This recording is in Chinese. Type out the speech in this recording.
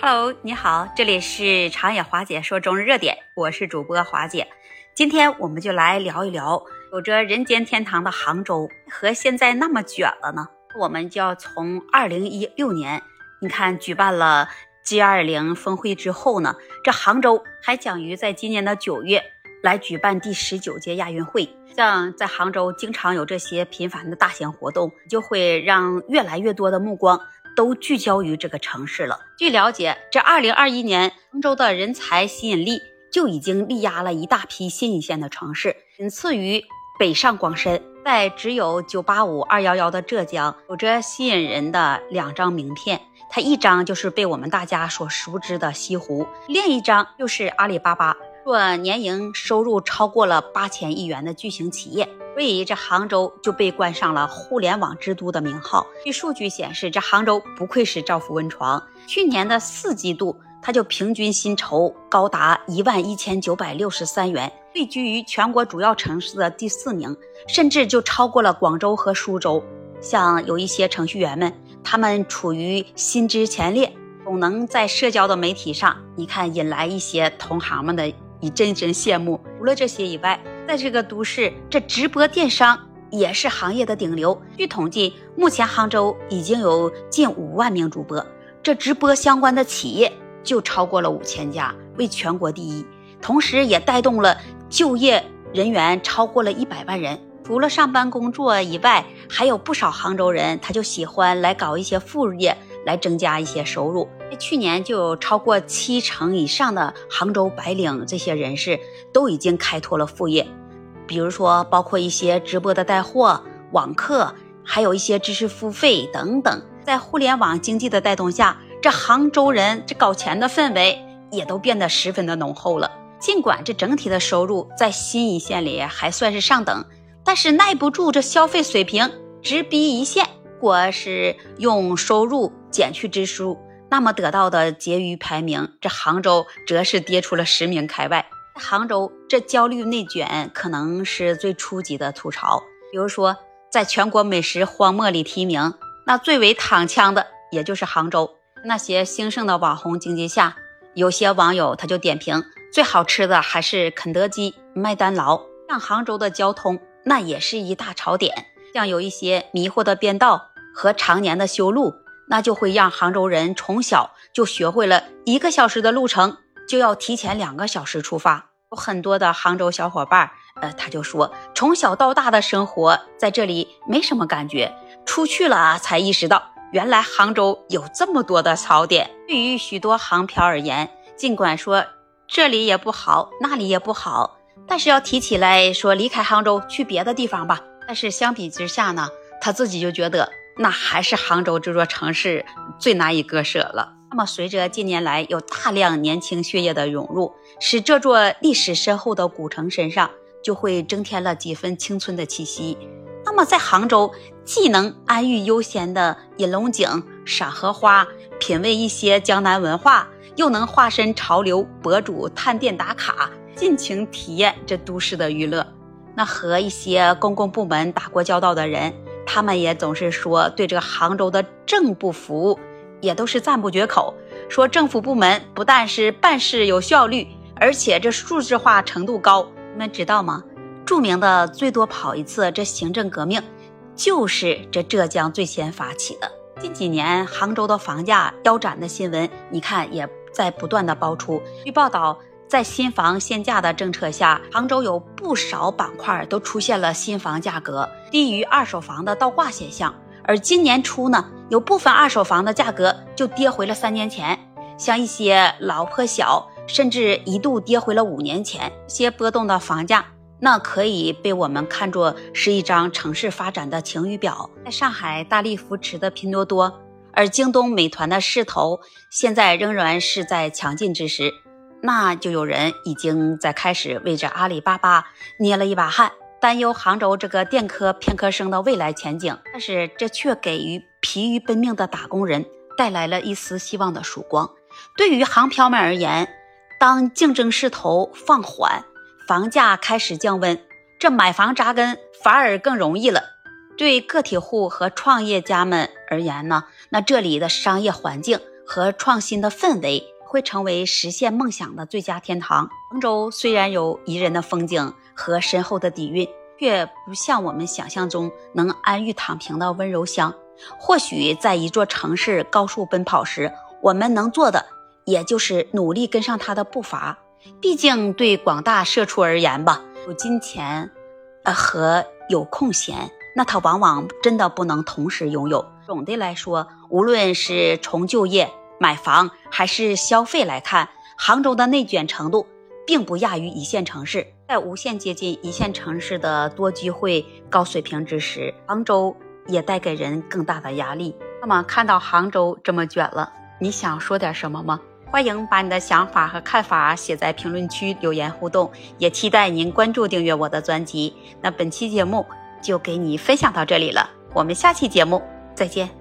Hello，你好，这里是长野华姐说中日热点，我是主播华姐。今天我们就来聊一聊，有着人间天堂的杭州和现在那么卷了呢？我们就要从二零一六年，你看举办了 G 二零峰会之后呢，这杭州还将于在今年的九月来举办第十九届亚运会。像在杭州经常有这些频繁的大型活动，就会让越来越多的目光都聚焦于这个城市了。据了解，这二零二一年杭州的人才吸引力就已经力压了一大批新一线的城市，仅次于北上广深。在只有九八五二幺幺的浙江，有着吸引人的两张名片，它一张就是被我们大家所熟知的西湖，另一张就是阿里巴巴。做年营收入超过了八千亿元的巨型企业，所以这杭州就被冠上了互联网之都的名号。据数据显示，这杭州不愧是造富温床。去年的四季度，它就平均薪酬高达一万一千九百六十三元，位居于全国主要城市的第四名，甚至就超过了广州和苏州。像有一些程序员们，他们处于薪资前列，总能在社交的媒体上，你看引来一些同行们的。一阵阵羡慕。除了这些以外，在这个都市，这直播电商也是行业的顶流。据统计，目前杭州已经有近五万名主播，这直播相关的企业就超过了五千家，为全国第一。同时，也带动了就业人员超过了一百万人。除了上班工作以外，还有不少杭州人，他就喜欢来搞一些副业。来增加一些收入。去年就有超过七成以上的杭州白领这些人士都已经开拓了副业，比如说包括一些直播的带货、网课，还有一些知识付费等等。在互联网经济的带动下，这杭州人这搞钱的氛围也都变得十分的浓厚了。尽管这整体的收入在新一线里还算是上等，但是耐不住这消费水平直逼一线。如果是用收入减去支出，那么得到的结余排名，这杭州则是跌出了十名开外。杭州这焦虑内卷可能是最初级的吐槽。比如说，在全国美食荒漠里提名，那最为躺枪的也就是杭州。那些兴盛的网红经济下，有些网友他就点评，最好吃的还是肯德基、麦当劳。像杭州的交通，那也是一大槽点。像有一些迷惑的变道和常年的修路，那就会让杭州人从小就学会了一个小时的路程就要提前两个小时出发。有很多的杭州小伙伴，呃，他就说从小到大的生活在这里没什么感觉，出去了啊才意识到原来杭州有这么多的槽点。对于许多杭漂而言，尽管说这里也不好，那里也不好，但是要提起来说离开杭州去别的地方吧。但是相比之下呢，他自己就觉得那还是杭州这座城市最难以割舍了。那么随着近年来有大量年轻血液的涌入，使这座历史深厚的古城身上就会增添了几分青春的气息。那么在杭州，既能安逸悠闲的饮龙井、赏荷花、品味一些江南文化，又能化身潮流博主探店打卡，尽情体验这都市的娱乐。那和一些公共部门打过交道的人，他们也总是说对这个杭州的政不服务，也都是赞不绝口。说政府部门不但是办事有效率，而且这数字化程度高。你们知道吗？著名的最多跑一次这行政革命，就是这浙江最先发起的。近几年杭州的房价腰斩的新闻，你看也在不断的爆出。据报道。在新房限价的政策下，杭州有不少板块都出现了新房价格低于二手房的倒挂现象。而今年初呢，有部分二手房的价格就跌回了三年前，像一些老破小，甚至一度跌回了五年前。些波动的房价，那可以被我们看作是一张城市发展的晴雨表。在上海大力扶持的拼多多，而京东、美团的势头现在仍然是在强劲之时。那就有人已经在开始为这阿里巴巴捏了一把汗，担忧杭州这个电科偏科生的未来前景。但是这却给予疲于奔命的打工人带来了一丝希望的曙光。对于杭漂们而言，当竞争势头放缓，房价开始降温，这买房扎根反而更容易了。对个体户和创业家们而言呢，那这里的商业环境。和创新的氛围，会成为实现梦想的最佳天堂。杭州虽然有宜人的风景和深厚的底蕴，却不像我们想象中能安逸躺平的温柔乡。或许在一座城市高速奔跑时，我们能做的也就是努力跟上它的步伐。毕竟，对广大社畜而言吧，有金钱，呃和有空闲，那他往往真的不能同时拥有。总的来说，无论是重就业、买房还是消费来看，杭州的内卷程度并不亚于一线城市。在无限接近一线城市的多机会、高水平之时，杭州也带给人更大的压力。那么，看到杭州这么卷了，你想说点什么吗？欢迎把你的想法和看法写在评论区留言互动，也期待您关注订阅我的专辑。那本期节目就给你分享到这里了，我们下期节目再见。